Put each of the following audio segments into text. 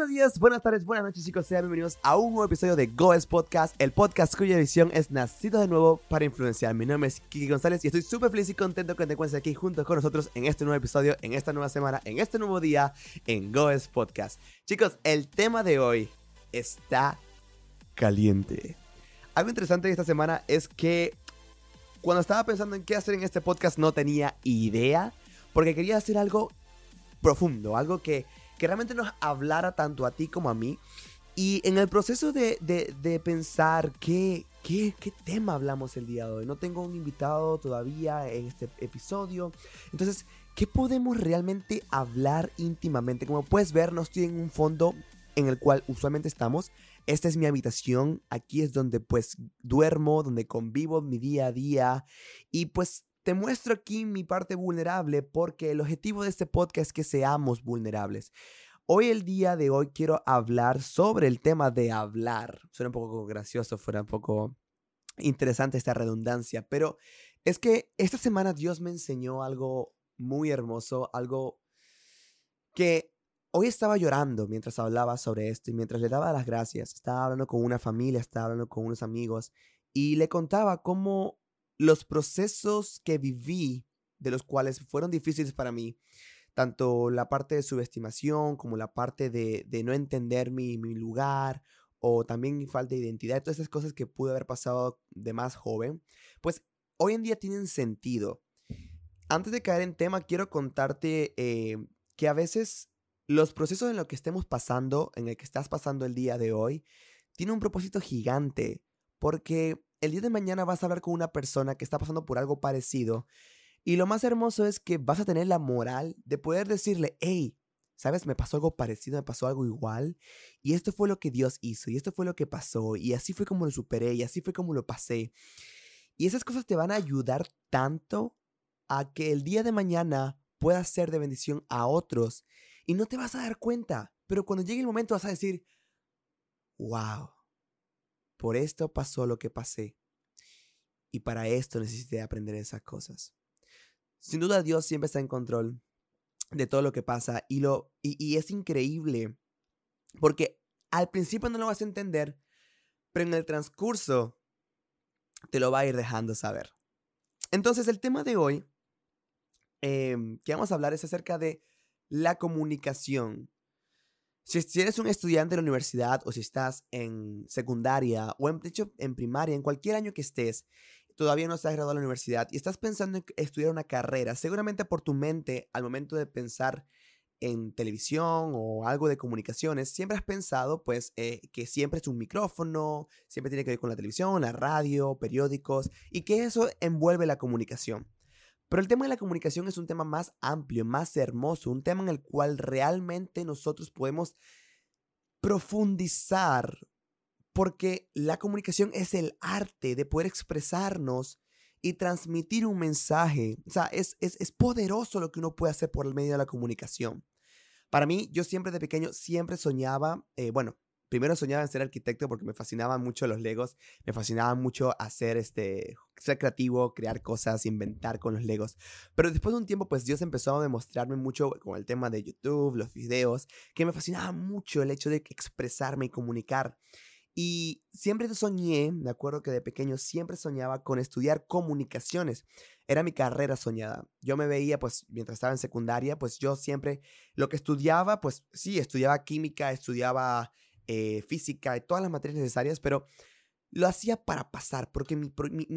Buenos días, buenas tardes, buenas noches chicos, sean bienvenidos a un nuevo episodio de Goes Podcast, el podcast cuya visión es nacido de nuevo para influenciar. Mi nombre es Kiki González y estoy súper feliz y contento que te encuentres aquí junto con nosotros en este nuevo episodio, en esta nueva semana, en este nuevo día en Goes Podcast. Chicos, el tema de hoy está caliente. Algo interesante de esta semana es que cuando estaba pensando en qué hacer en este podcast no tenía idea, porque quería hacer algo profundo, algo que, que realmente nos hablara tanto a ti como a mí. Y en el proceso de, de, de pensar qué, qué, qué tema hablamos el día de hoy, no tengo un invitado todavía en este episodio. Entonces, ¿qué podemos realmente hablar íntimamente? Como puedes ver, no estoy en un fondo en el cual usualmente estamos. Esta es mi habitación, aquí es donde pues duermo, donde convivo mi día a día y pues te muestro aquí mi parte vulnerable porque el objetivo de este podcast es que seamos vulnerables. Hoy, el día de hoy, quiero hablar sobre el tema de hablar. Suena un poco gracioso, fuera un poco interesante esta redundancia, pero es que esta semana Dios me enseñó algo muy hermoso, algo que hoy estaba llorando mientras hablaba sobre esto y mientras le daba las gracias. Estaba hablando con una familia, estaba hablando con unos amigos y le contaba cómo los procesos que viví, de los cuales fueron difíciles para mí, tanto la parte de subestimación como la parte de, no entender mi, mi, lugar o también mi falta de identidad, todas esas cosas que pude haber pasado de más joven, pues hoy en día tienen sentido. Antes de caer en tema, quiero contarte eh, que a veces los procesos en los que estemos pasando, en el que estás pasando el día de hoy, tiene un propósito gigante, porque el día de mañana vas a hablar con una persona que está pasando por algo parecido. Y lo más hermoso es que vas a tener la moral de poder decirle, hey, ¿sabes? Me pasó algo parecido, me pasó algo igual. Y esto fue lo que Dios hizo, y esto fue lo que pasó, y así fue como lo superé, y así fue como lo pasé. Y esas cosas te van a ayudar tanto a que el día de mañana puedas ser de bendición a otros. Y no te vas a dar cuenta, pero cuando llegue el momento vas a decir, wow por esto pasó lo que pasé. Y para esto necesité aprender esas cosas. Sin duda Dios siempre está en control de todo lo que pasa y, lo, y, es increíble porque al principio no lo vas a entender, pero en el transcurso te lo va a ir dejando saber. Entonces el tema de hoy em, que vamos a hablar es acerca de la comunicación. Si, eres un estudiante de la universidad o si estás en secundaria o en, hecho, en primaria, en cualquier año que estés, todavía no estás graduado de la universidad y estás pensando en estudiar una carrera, seguramente por tu mente, al momento de pensar en televisión o algo de comunicaciones, siempre has pensado pues eh, que siempre es un micrófono, siempre tiene que ver con la televisión, la radio, periódicos y que eso envuelve la comunicación. Pero el tema de la comunicación es un tema más amplio, más hermoso, un tema en el cual realmente nosotros podemos profundizar, porque la comunicación es el arte de poder expresarnos y transmitir un mensaje. O sea, es, es, poderoso lo que uno puede hacer por el medio de la comunicación. Para mí, yo siempre de pequeño, siempre soñaba, eh, bueno, primero soñaba en ser arquitecto porque me fascinaban mucho los legos, me fascinaba mucho hacer este, ser creativo, crear cosas, inventar con los legos. Pero después de un tiempo, pues Dios empezó a demostrarme mucho con el tema de YouTube, los videos, que me fascinaba mucho el hecho de expresarme y comunicar. Y siempre soñé, me acuerdo que de pequeño siempre soñaba con estudiar comunicaciones. Era mi carrera soñada. Yo me veía, pues, mientras estaba en secundaria, pues yo siempre lo que estudiaba, pues sí, estudiaba química, estudiaba eh, física y todas las materias necesarias, pero lo hacía para pasar, porque mi,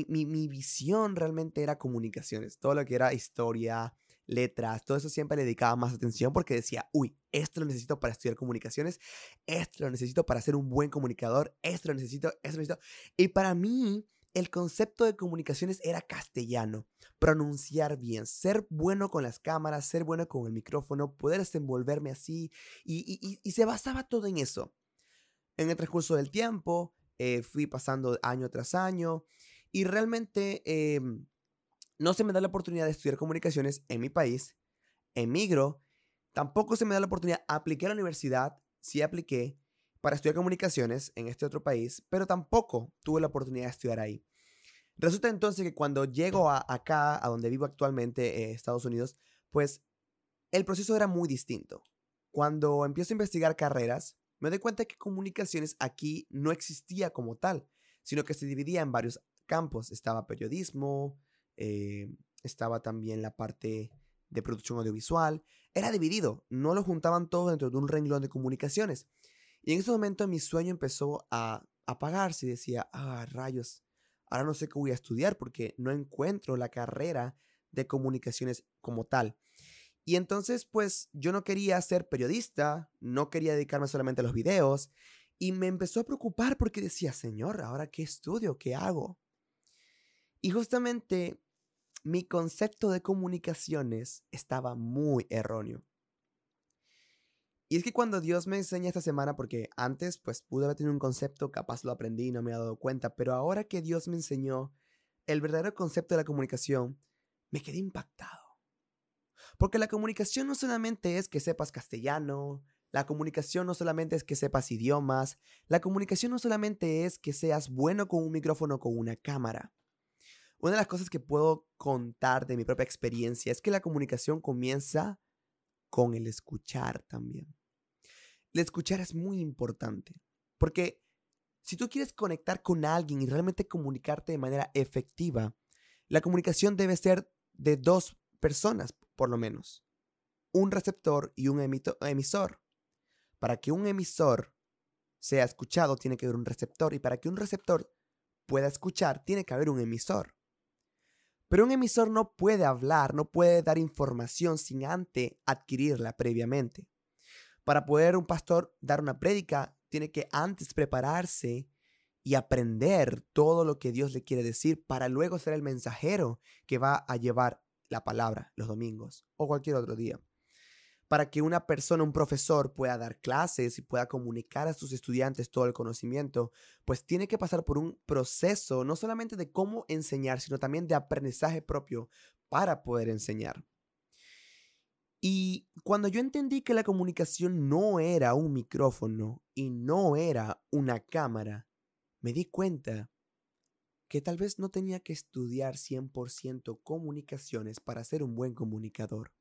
mi, mi, visión realmente era comunicaciones, todo lo que era historia, letras, todo eso siempre le dedicaba más atención porque decía, uy, esto lo necesito para estudiar comunicaciones, esto lo necesito para ser un buen comunicador, esto lo necesito, esto lo necesito. Y para mí, el concepto de comunicaciones era castellano, pronunciar bien, ser bueno con las cámaras, ser bueno con el micrófono, poder desenvolverme así, y, y, y se basaba todo en eso. En el transcurso del tiempo, eh, fui pasando año tras año y realmente em, no se me da la oportunidad de estudiar comunicaciones en mi país, emigro, tampoco se me da la oportunidad, apliqué a la universidad, sí apliqué para estudiar comunicaciones en este otro país, pero tampoco tuve la oportunidad de estudiar ahí. Resulta entonces que cuando llego a acá, a donde vivo actualmente, en Estados Unidos, pues el proceso era muy distinto. cuando empiezo a investigar carreras, me doy cuenta que comunicaciones aquí no existía como tal, sino que se dividía en varios campos. Estaba periodismo, eh, estaba también la parte de producción audiovisual. Era dividido, no lo juntaban todo dentro de un renglón de comunicaciones. Y en ese momento mi sueño empezó a apagarse decía, ah, rayos, ahora no sé qué voy a estudiar porque no encuentro la carrera de comunicaciones como tal. Y entonces, pues yo no quería ser periodista, no quería dedicarme solamente a los videos, y me empezó a preocupar porque decía, Señor, ¿ahora qué estudio? ¿Qué hago? Y justamente mi concepto de comunicaciones estaba muy erróneo. Y es que cuando Dios me enseña esta semana, porque antes pues pude haber tenido un concepto, capaz lo aprendí y no me he dado cuenta, pero ahora que Dios me enseñó el verdadero concepto de la comunicación, me quedé impactado. Porque la comunicación no solamente es que sepas castellano, la comunicación no solamente es que sepas idiomas, la comunicación no solamente es que seas bueno con un micrófono o con una cámara. Una de las cosas que puedo contar de mi propia experiencia es que la comunicación comienza con el escuchar también. El escuchar es muy importante, porque si tú quieres conectar con alguien y realmente comunicarte de manera efectiva, la comunicación debe ser de dos personas, por lo menos. Un receptor y un emisor. Para que un emisor sea escuchado, tiene que haber un receptor. Y para que un receptor pueda escuchar, tiene que haber un emisor. Pero un emisor no puede hablar, no puede dar información sin antes adquirirla previamente. Para poder un pastor dar una prédica, tiene que antes prepararse y aprender todo lo que Dios le quiere decir para luego ser el mensajero que va a llevar la palabra los domingos o cualquier otro día. Para que una persona, un profesor pueda dar clases y pueda comunicar a sus estudiantes todo el conocimiento, pues tiene que pasar por un proceso no solamente de cómo enseñar, sino también de aprendizaje propio para poder enseñar. Y cuando yo entendí que la comunicación no era un micrófono y no era una cámara, me di cuenta que tal vez no tenía que estudiar 100% comunicaciones para ser un buen comunicador.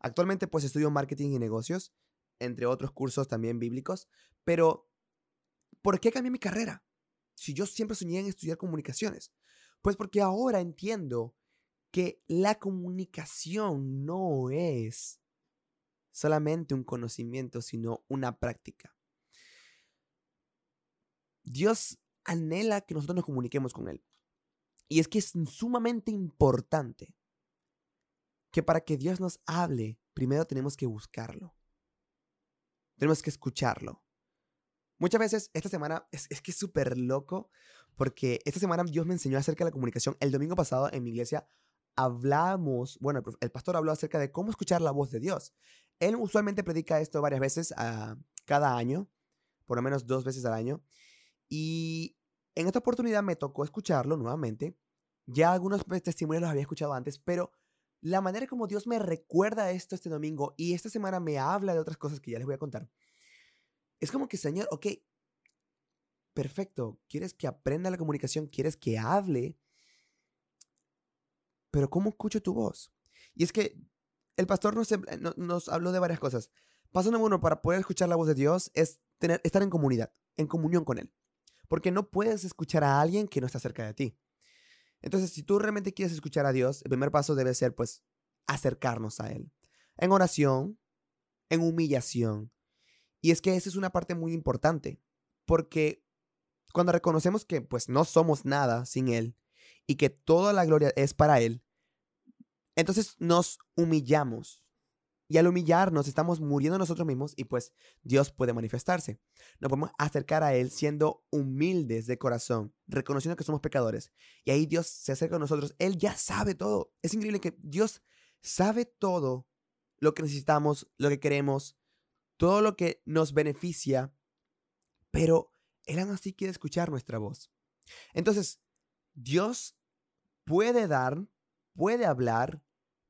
Actualmente pues estudio marketing y negocios, entre otros cursos también bíblicos, pero ¿por qué cambié mi carrera? Si yo siempre soñé en estudiar comunicaciones. Pues porque ahora entiendo que la comunicación no es solamente un conocimiento, sino una práctica. Dios anhela que nosotros nos comuniquemos con Él. Y es que es sumamente importante que para que Dios nos hable, primero tenemos que buscarlo. Tenemos que escucharlo. Muchas veces, esta semana, es, que es súper loco, porque esta semana Dios me enseñó acerca de la comunicación. El domingo pasado en mi iglesia hablamos, bueno, el pastor habló acerca de cómo escuchar la voz de Dios. Él usualmente predica esto varias veces a, cada año, por lo menos dos veces al año. Y en esta oportunidad me tocó escucharlo nuevamente. Ya algunos testimonios los había escuchado antes, pero la manera como Dios me recuerda esto este domingo y esta semana me habla de otras cosas que ya les voy a contar. Es como que, Señor, ok, perfecto, quieres que aprenda la comunicación, quieres que hable, pero ¿cómo escucho tu voz? Y es que el pastor nos, nos habló de varias cosas. Paso número uno para poder escuchar la voz de Dios es tener, estar en comunidad, en comunión con Él porque no puedes escuchar a alguien que no está cerca de ti. Entonces, si tú realmente quieres escuchar a Dios, el primer paso debe ser, pues, acercarnos a Él. En oración, en humillación. Y es que esa es una parte muy importante, porque cuando reconocemos que, pues, no somos nada sin Él y que toda la gloria es para Él, entonces nos humillamos y al humillarnos estamos muriendo nosotros mismos y pues Dios puede manifestarse. Nos podemos acercar a Él siendo humildes de corazón, reconociendo que somos pecadores. Y ahí Dios se acerca a nosotros. Él ya sabe todo. Es increíble que Dios sabe todo lo que necesitamos, lo que queremos, todo lo que nos beneficia, pero Él aún así quiere escuchar nuestra voz. Entonces, Dios puede dar, puede hablar,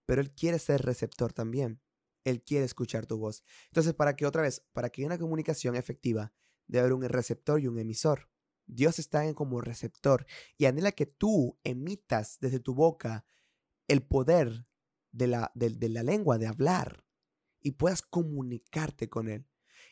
pero Él quiere ser receptor también. Él quiere escuchar tu voz. Entonces, para que otra vez, para que haya una comunicación efectiva, debe haber un receptor y un emisor. Dios está en como receptor y anhela que tú emitas desde tu boca el poder de la, de, la lengua, de hablar. y puedas comunicarte con Él.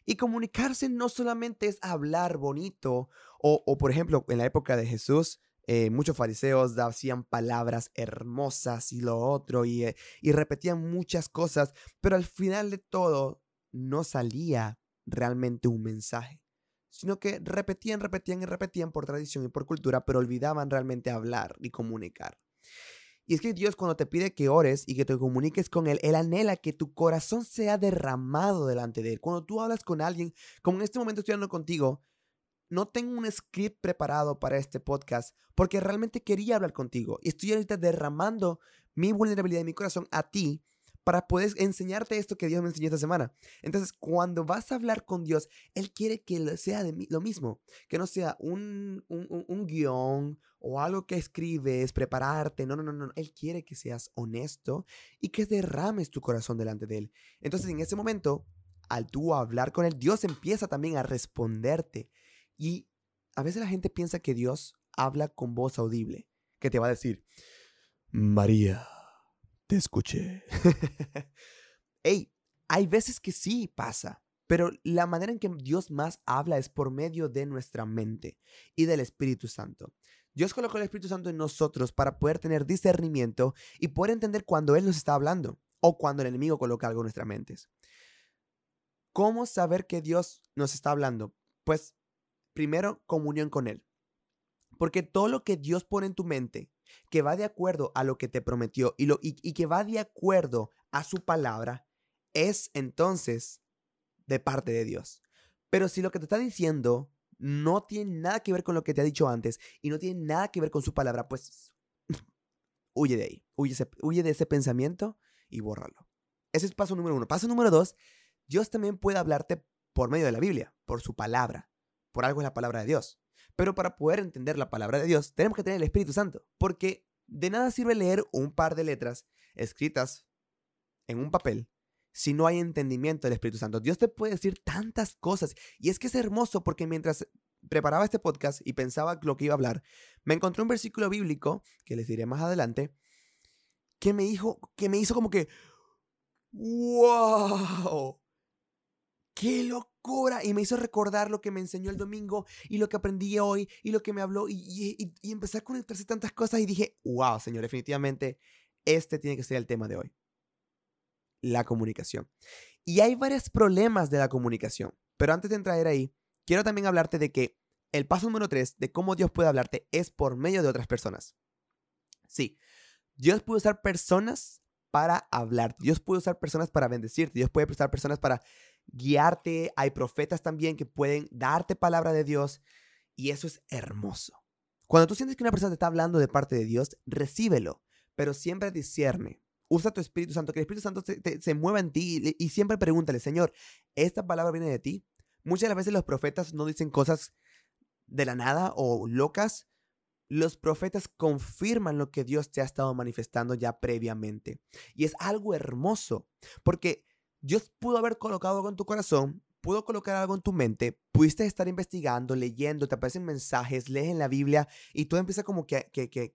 Y comunicarse no solamente es hablar bonito, o, por ejemplo, en la época de Jesús, eh, muchos fariseos hacían palabras hermosas y lo otro, y, eh, y repetían muchas cosas, pero al final de todo no salía realmente un mensaje, sino que repetían, repetían y repetían por tradición y por cultura, pero olvidaban realmente hablar y comunicar. Y es que Dios cuando te pide que ores y que te comuniques con Él, Él anhela que tu corazón sea derramado delante de Él. Cuando tú hablas con alguien, como en este momento estoy hablando contigo, no tengo un script preparado para este podcast porque realmente quería hablar contigo. Y estoy ahorita derramando mi vulnerabilidad y mi corazón a ti para poder enseñarte esto que Dios me enseñó esta semana. Entonces, cuando vas a hablar con Dios, Él quiere que sea de lo mismo, que no sea un, un, un, guion o algo que escribes, prepararte. No, no, no, no. Él quiere que seas honesto y que derrames tu corazón delante de Él. Entonces, en ese momento, al tú hablar con Él, Dios empieza también a responderte. Y a veces la gente piensa que Dios habla con voz audible, que te va a decir, María te escuché. Ey, hay veces que sí pasa, pero la manera en que Dios más habla es por medio de nuestra mente y del Espíritu Santo. Dios colocó el Espíritu Santo en nosotros para poder tener discernimiento y poder entender cuando Él nos está hablando o cuando el enemigo coloca algo en nuestras mentes. ¿Cómo saber que Dios nos está hablando? Pues primero, comunión con Él. Porque todo lo que Dios pone en tu mente que va de acuerdo a lo que te prometió y, lo, y, que va de acuerdo a su palabra, es entonces de parte de Dios. Pero si lo que te está diciendo no tiene nada que ver con lo que te ha dicho antes y no tiene nada que ver con su palabra, pues huye de ahí, huye, huye de ese pensamiento y bórralo. Ese es paso número uno. Paso número dos, Dios también puede hablarte por medio de la Biblia, por su palabra. Por algo es la palabra de Dios. Pero para poder entender la palabra de Dios, tenemos que tener el Espíritu Santo, porque de nada sirve leer un par de letras escritas en un papel si no hay entendimiento del Espíritu Santo. Dios te puede decir tantas cosas y es que es hermoso porque mientras preparaba este podcast y pensaba lo que iba a hablar, me encontré un versículo bíblico que les diré más adelante que me dijo que me hizo como que wow. ¡Qué loco! y me hizo recordar lo que me enseñó el domingo y lo que aprendí hoy y lo que me habló y, y, y empecé a conectarse tantas cosas y dije, wow, señor, definitivamente este tiene que ser el tema de hoy. La comunicación. Y hay varios problemas de la comunicación, pero antes de entrar ahí, quiero también hablarte de que el paso número tres de cómo Dios puede hablarte es por medio de otras personas. Sí, Dios puede usar personas para hablar. Dios puede usar personas para bendecirte. Dios puede usar personas para guiarte. Hay profetas también que pueden darte palabra de Dios y eso es hermoso. Cuando tú sientes que una persona te está hablando de parte de Dios, recíbelo, pero siempre discierne. Usa tu Espíritu Santo, que el Espíritu Santo se, mueva en ti y, siempre pregúntale, Señor, ¿esta palabra viene de ti? Muchas las veces los profetas no dicen cosas de la nada o locas. Los profetas confirman lo que Dios te ha estado manifestando ya previamente. Y es algo hermoso, porque Dios pudo haber colocado algo en tu corazón, pudo colocar algo en tu mente, pudiste estar investigando, leyendo, te aparecen mensajes, lees en la Biblia y todo empieza como que, que, que,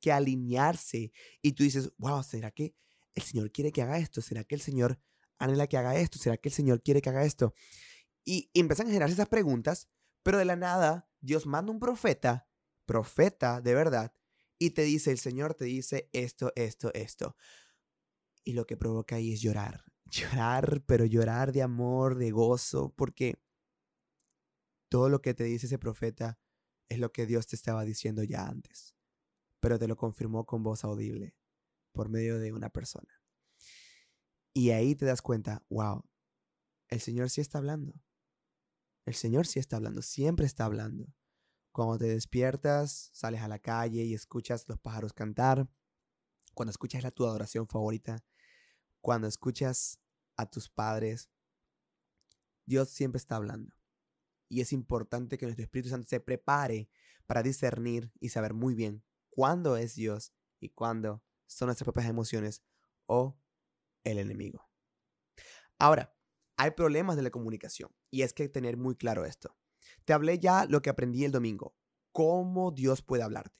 que alinearse y tú dices, wow, ¿será que el Señor quiere que haga esto? ¿Será que el Señor anhela que haga esto? ¿Será que el Señor quiere que haga esto? Y, y empiezan a generarse esas preguntas, pero de la nada Dios manda un profeta, profeta de verdad, y te dice, el Señor te dice esto, esto, esto. Y lo que provoca ahí es llorar llorar, pero llorar de amor, de gozo, porque todo lo que te dice ese profeta es lo que Dios te estaba diciendo ya antes, pero te lo confirmó con voz audible por medio de una persona. Y ahí te das cuenta, wow, el Señor sí está hablando. El Señor sí está hablando, siempre está hablando. Cuando te despiertas, sales a la calle y escuchas los pájaros cantar, cuando escuchas la tu adoración favorita, cuando escuchas a tus padres, Dios siempre está hablando. Y es importante que nuestro Espíritu Santo se prepare para discernir y saber muy bien cuándo es Dios y cuándo son nuestras propias emociones o el enemigo. Ahora, hay problemas de la comunicación y es que hay que tener muy claro esto. Te hablé ya lo que aprendí el domingo, cómo Dios puede hablarte,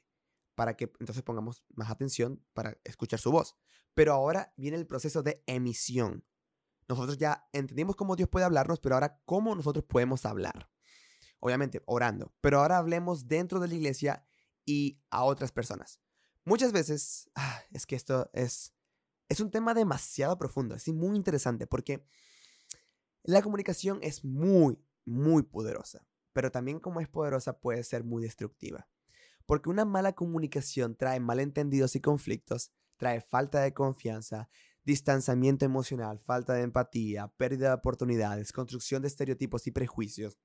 para que entonces pongamos más atención para escuchar su voz. Pero ahora viene el proceso de emisión. nosotros ya entendimos cómo Dios puede hablarnos, pero ahora cómo nosotros podemos hablar. Obviamente, orando. Pero ahora hablemos dentro de la iglesia y a otras personas. Muchas veces, ah, es que esto es, es un tema demasiado profundo, es muy interesante porque la comunicación es muy, muy poderosa, pero también como es poderosa puede ser muy destructiva. Porque una mala comunicación trae malentendidos y conflictos, trae falta de confianza, distanciamiento emocional, falta de empatía, pérdida de oportunidades, construcción de estereotipos y prejuicios,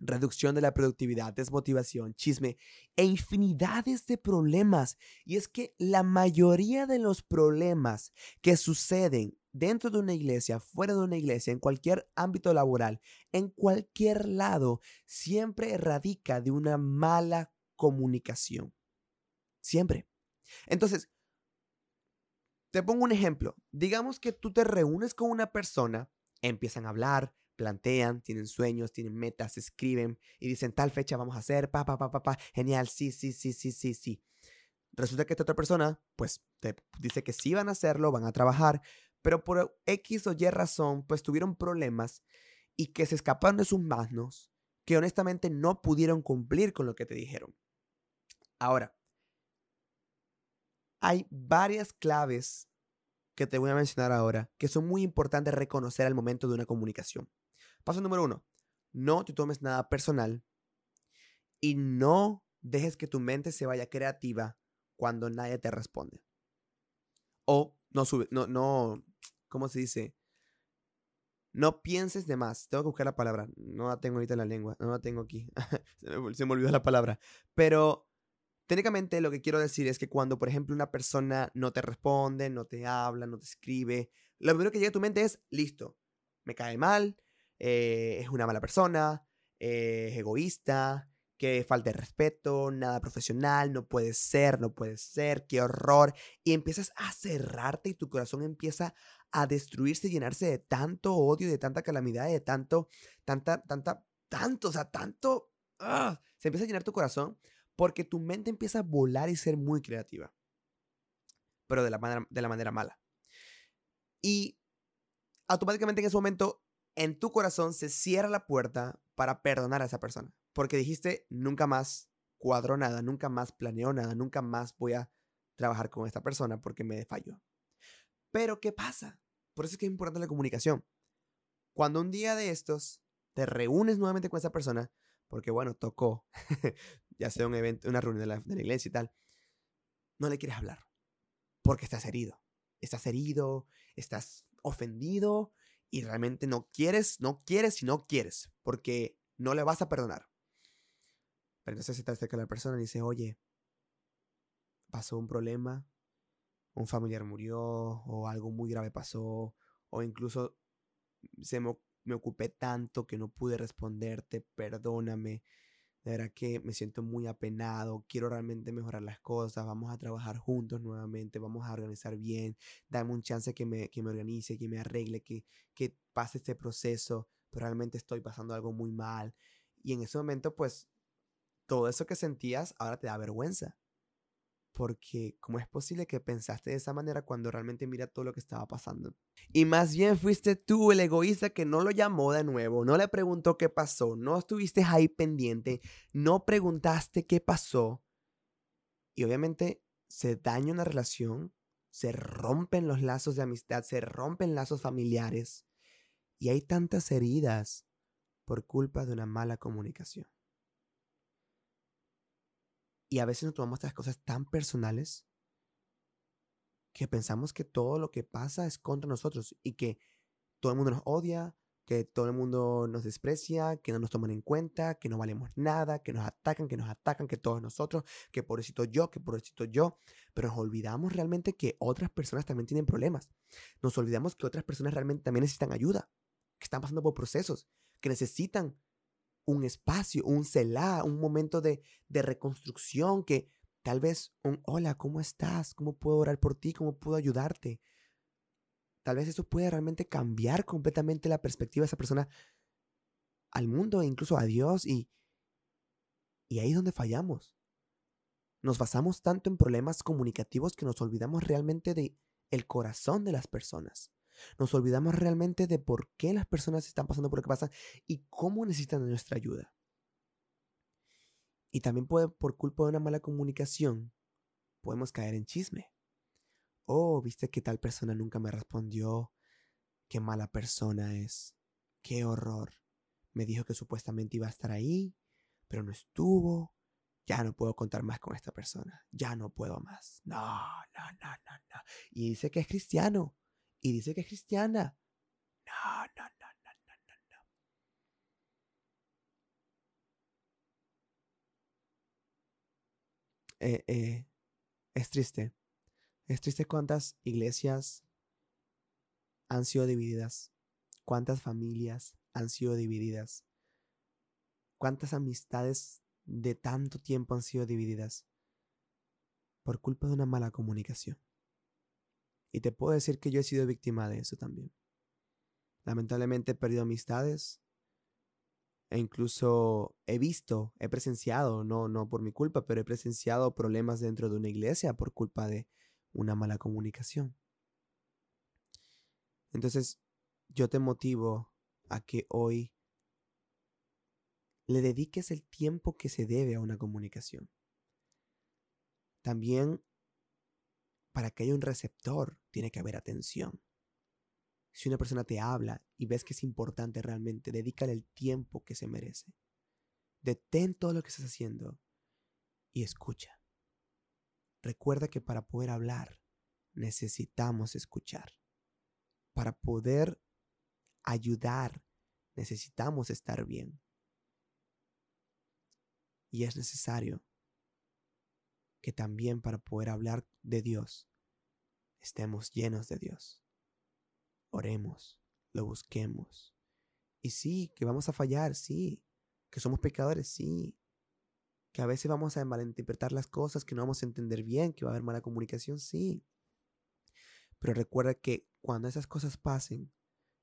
reducción de la productividad, desmotivación, chisme e infinidades de problemas. Y es que la mayoría de los problemas que suceden dentro de una iglesia, fuera de una iglesia, en cualquier ámbito laboral, en cualquier lado, siempre radica de una mala comunicación. Siempre. Entonces, te pongo un ejemplo. Digamos que tú te reúnes con una persona, empiezan a hablar, plantean, tienen sueños, tienen metas, escriben y dicen tal fecha vamos a hacer, pa, pa, pa, pa, pa, genial, sí, sí, sí, sí, sí, sí. Resulta que esta otra persona, pues, te dice que sí van a hacerlo, van a trabajar, pero por X o Y razón, pues tuvieron problemas y que se escaparon de sus manos, que honestamente no pudieron cumplir con lo que te dijeron. Ahora, hay varias claves que te voy a mencionar ahora que son muy importantes reconocer al momento de una comunicación. Paso número uno, no te tomes nada personal y no dejes que tu mente se vaya creativa cuando nadie te responde. O no sube, no, no, ¿cómo se dice? No pienses de más. Tengo que buscar la palabra. No la tengo ahorita en la lengua. No la tengo aquí. se me olvidó la palabra. Pero Técnicamente lo que quiero decir es que cuando, por ejemplo, una persona no te responde, no te habla, no te escribe, lo primero que llega a tu mente es, listo, me cae mal, eh, es una mala persona, eh, es egoísta, que falta de respeto, nada profesional, no puede ser, no puede ser, qué horror. Y empiezas a cerrarte y tu corazón empieza a destruirse, llenarse de tanto odio, de tanta calamidad, de tanto, tanta, tanta, tanto, o sea, tanto... ¡ah! Se empieza a llenar tu corazón porque tu mente empieza a volar y ser muy creativa. Pero de la manera, de la manera mala. Y automáticamente en ese momento, en tu corazón se cierra la puerta para perdonar a esa persona. Porque dijiste, nunca más cuadro nada, nunca más planeo nada, nunca más voy a trabajar con esta persona porque me falló. Pero ¿qué pasa? Por eso es que es importante la comunicación. Cuando un día de estos te reúnes nuevamente con esa persona, porque bueno, tocó, ya sea un evento, una reunión de la, iglesia y tal, no le quieres hablar, porque estás herido. Estás herido, estás ofendido y realmente no quieres, no quieres y no quieres, porque no le vas a perdonar. Pero entonces se te acerca la persona y dice, oye, pasó un problema, un familiar murió o algo muy grave pasó o incluso se me me ocupé tanto que no pude responderte, perdóname. De verdad que me siento muy apenado, quiero realmente mejorar las cosas, vamos a trabajar juntos nuevamente, vamos a organizar bien, dame un chance que me, que me organice, que me arregle, que, que pase este proceso, pero realmente estoy pasando algo muy mal. Y en ese momento, pues, todo eso que sentías ahora te da vergüenza porque ¿cómo es posible que pensaste de esa manera cuando realmente mira todo lo que estaba pasando? Y más bien fuiste tú el egoísta que no lo llamó de nuevo, no le preguntó qué pasó, no estuviste ahí pendiente, no preguntaste qué pasó. Y obviamente se daña una relación, se rompen los lazos de amistad, se rompen lazos familiares y hay tantas heridas por culpa de una mala comunicación. Y a veces nos tomamos estas cosas tan personales que pensamos que todo lo que pasa es contra nosotros y que todo el mundo nos odia, que todo el mundo nos desprecia, que no nos toman en cuenta, que no valemos nada, que nos atacan, que nos atacan, que todos nosotros, que pobrecito yo, que pobrecito yo. Pero nos olvidamos realmente que otras personas también tienen problemas. Nos olvidamos que otras personas realmente también necesitan ayuda, que están pasando por procesos, que necesitan un espacio, un celá, un momento de, de reconstrucción que tal vez un hola, ¿cómo estás? ¿Cómo puedo orar por ti? ¿Cómo puedo ayudarte? Tal vez eso puede realmente cambiar completamente la perspectiva de esa persona al mundo e incluso a Dios y, y ahí es donde fallamos. Nos basamos tanto en problemas comunicativos que nos olvidamos realmente de el corazón de las personas. Nos olvidamos realmente de por qué las personas están pasando por lo que pasan y cómo necesitan nuestra ayuda. Y también puede, por culpa de una mala comunicación, podemos caer en chisme. Oh, viste que tal persona nunca me respondió. Qué mala persona es. Qué horror. Me dijo que supuestamente iba a estar ahí, pero no estuvo. Ya no puedo contar más con esta persona. Ya no puedo más. No, no, no, no, no. Y dice que es cristiano. Y dice que es cristiana. No, no, no, no, no, no, no. Eh, eh, es triste. Es triste cuántas iglesias han sido divididas. Cuántas familias han sido divididas. Cuántas amistades de tanto tiempo han sido divididas por culpa de una mala comunicación. Y te puedo decir que yo he sido víctima de eso también. Lamentablemente he perdido amistades e incluso he visto, he presenciado, no, no por mi culpa, pero he presenciado problemas dentro de una iglesia por culpa de una mala comunicación. Entonces, yo te motivo a que hoy le dediques el tiempo que se debe a una comunicación. También, para que haya un receptor, tiene que haber atención. Si una persona te habla y ves que es importante realmente, dedícale el tiempo que se merece. Detén todo lo que estás haciendo y escucha. Recuerda que para poder hablar necesitamos escuchar. Para poder ayudar necesitamos estar bien. Y es necesario que también para poder hablar de Dios estemos llenos de Dios. Oremos, lo busquemos. Y sí, que vamos a fallar, sí. Que somos pecadores, sí que a veces vamos a malinterpretar las cosas, que no vamos a entender bien, que va a haber mala comunicación, sí. Pero recuerda que cuando esas cosas pasen,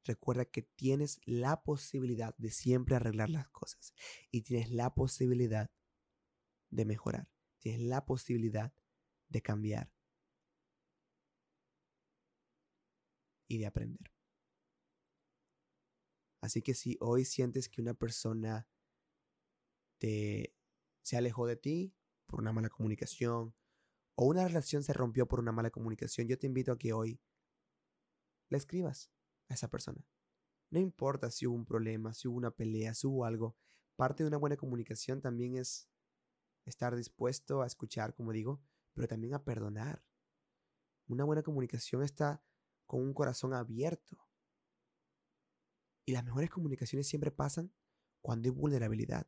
recuerda que tienes la posibilidad de siempre arreglar las cosas y tienes la posibilidad de mejorar, tienes la posibilidad de cambiar y de aprender. Así que si hoy sientes que una persona te se alejó de ti por una mala comunicación o una relación se rompió por una mala comunicación, yo te invito a que hoy le escribas a esa persona. No importa si hubo un problema, si hubo una pelea, si hubo algo. Parte de una buena comunicación también es estar dispuesto a escuchar, como digo, pero también a perdonar. Una buena comunicación está con un corazón abierto. Y las mejores comunicaciones siempre pasan cuando hay vulnerabilidad.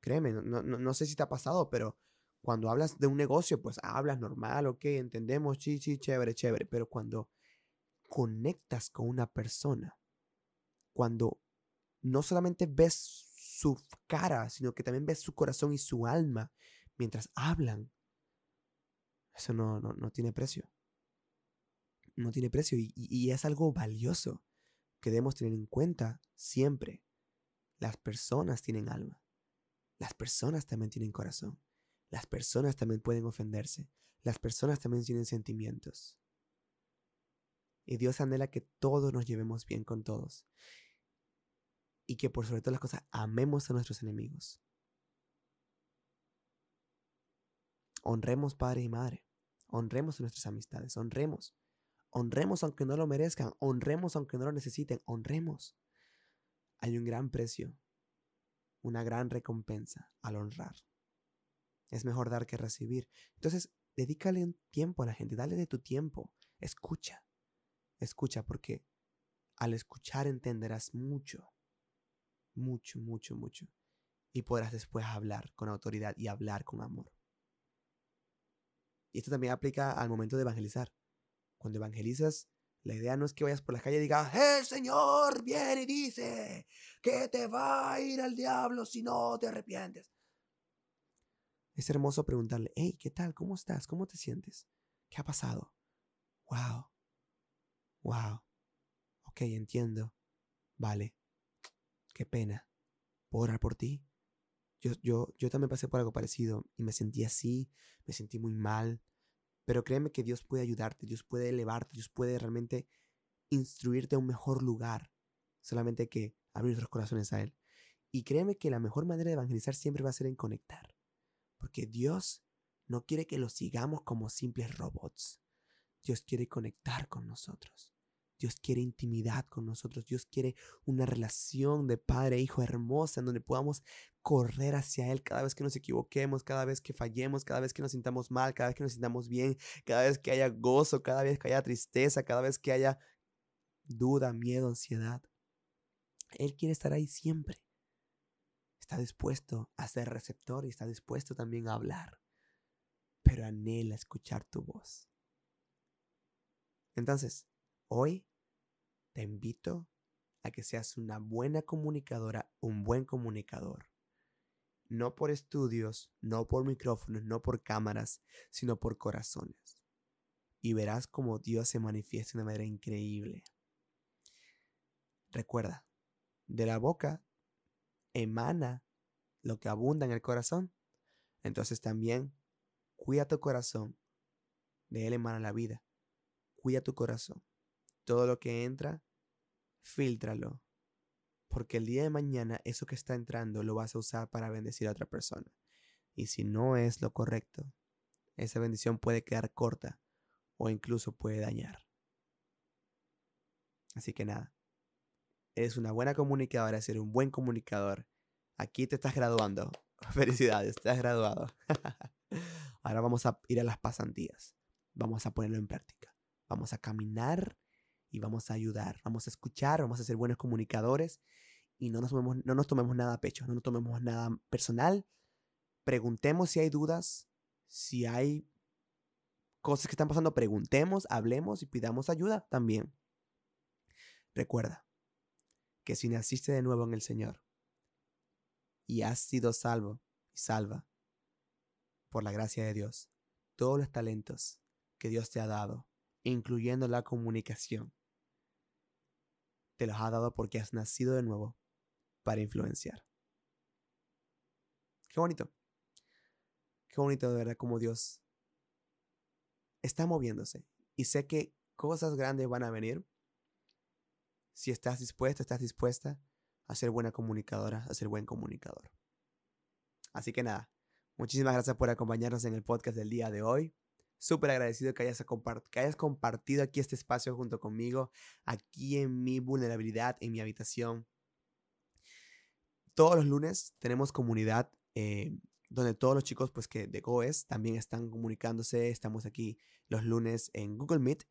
Créeme, no, no, sé si te ha pasado, pero cuando hablas de un negocio, pues hablas normal, ok, entendemos, sí, sí, chévere, chévere, pero cuando conectas con una persona, cuando no solamente ves su cara, sino que también ves su corazón y su alma mientras hablan, eso no, no, tiene precio. No tiene precio y es algo valioso que debemos tener en cuenta siempre. Las personas tienen alma. Las personas también tienen corazón. Las personas también pueden ofenderse. Las personas también tienen sentimientos. Y Dios anhela que todos nos llevemos bien con todos. Y que por sobre todas las cosas amemos a nuestros enemigos. Honremos padre y madre. Honremos a nuestras amistades. Honremos. Honremos aunque no lo merezcan. Honremos aunque no lo necesiten. Honremos. Hay un gran precio una gran recompensa al honrar. Es mejor dar que recibir. Entonces, dedícale un tiempo a la gente, dale de tu tiempo, escucha, escucha porque al escuchar entenderás mucho, mucho, mucho, mucho. Y podrás después hablar con autoridad y hablar con amor. Y esto también aplica al momento de evangelizar. Cuando evangelizas, la idea no es que vayas por la calle y digas, el Señor viene y dice que te va a ir al diablo si no te arrepientes. Es hermoso preguntarle, hey, ¿qué tal? ¿Cómo estás? ¿Cómo te sientes? ¿Qué ha pasado? Wow. Wow. Ok, entiendo. Vale. Qué pena. ¿Puedo orar por ti? Yo, yo, yo también pasé por algo parecido y me sentí así, me sentí muy mal, pero créeme que Dios puede ayudarte, Dios puede elevarte, Dios puede realmente instruirte a un mejor lugar. Solamente que abrir nuestros corazones a Él. Y créeme que la mejor manera de evangelizar siempre va a ser en conectar. Porque Dios no quiere que lo sigamos como simples robots. Dios quiere conectar con nosotros. Dios quiere intimidad con nosotros. Dios quiere una relación de padre e hijo hermosa en donde podamos correr hacia Él cada vez que nos equivoquemos, cada vez que fallemos, cada vez que nos sintamos mal, cada vez que nos sintamos bien, cada vez que haya gozo, cada vez que haya tristeza, cada vez que haya duda, miedo, ansiedad. Él quiere estar ahí siempre. Está dispuesto a ser receptor y está dispuesto también a hablar, pero anhela escuchar tu voz. Entonces, hoy te invito a que seas una buena comunicadora, un buen comunicador. No por estudios, no por micrófonos, no por cámaras, sino por corazones. Y verás cómo Dios se manifiesta de una manera increíble. Recuerda, de la boca emana lo que abunda en el corazón. Entonces también cuida tu corazón. De él emana la vida. Cuida tu corazón. Todo lo que entra, filtralo. Porque el día de mañana eso que está entrando lo vas a usar para bendecir a otra persona. Y si no es lo correcto, esa bendición puede quedar corta o incluso puede dañar. Así que nada, eres una buena comunicadora, ser un buen comunicador. Aquí te estás graduando. Felicidades, te has graduado. Ahora vamos a ir a las pasantías. Vamos a ponerlo en práctica. Vamos a caminar y vamos a ayudar. Vamos a escuchar, vamos a ser buenos comunicadores y no nos tomemos, no nos tomemos nada a pecho, no nos tomemos nada personal. Preguntemos si hay dudas, si hay cosas que están pasando, preguntemos, hablemos y pidamos ayuda también. Recuerda, que si naciste de nuevo en el Señor y has sido salvo y salva por la gracia de Dios, todos los talentos que Dios te ha dado, incluyendo la comunicación, te los ha dado porque has nacido de nuevo para influenciar. Qué bonito. Qué bonito de verdad como Dios está moviéndose. Y sé que cosas grandes van a venir si estás dispuesto, estás dispuesta a ser buena comunicadora, a ser buen comunicador. Así que nada, muchísimas gracias por acompañarnos en el podcast del día de hoy. Súper agradecido que hayas, que hayas compartido aquí este espacio junto conmigo, aquí en mi vulnerabilidad, en mi habitación. Todos los lunes tenemos comunidad eh, donde todos los chicos pues que de GOES también están comunicándose. Estamos aquí los lunes en Google Meet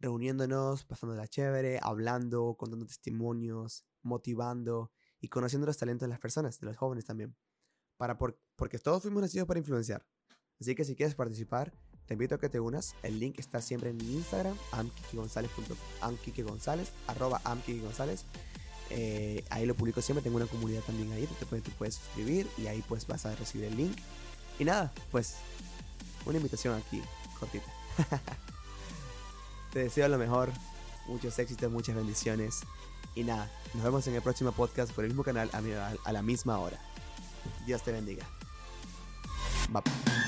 reuniéndonos, pasando la chévere, hablando, contando testimonios, motivando y conociendo los talentos de las personas, de los jóvenes también. Para porque todos fuimos nacidos para influenciar. Así que si quieres participar, te invito a que te unas. El link está siempre en mi Instagram, amkikigonzalez, arroba amkikigonzalez. Eh, ahí lo publico siempre, tengo una comunidad también ahí, te puedes, te puedes suscribir y ahí pues vas a recibir el link. Y nada, pues una invitación aquí, cortita. Te deseo lo mejor, muchos éxitos, muchas bendiciones. Y nada, nos vemos en el próximo podcast por el mismo canal a, la misma hora. Dios te bendiga. Bye.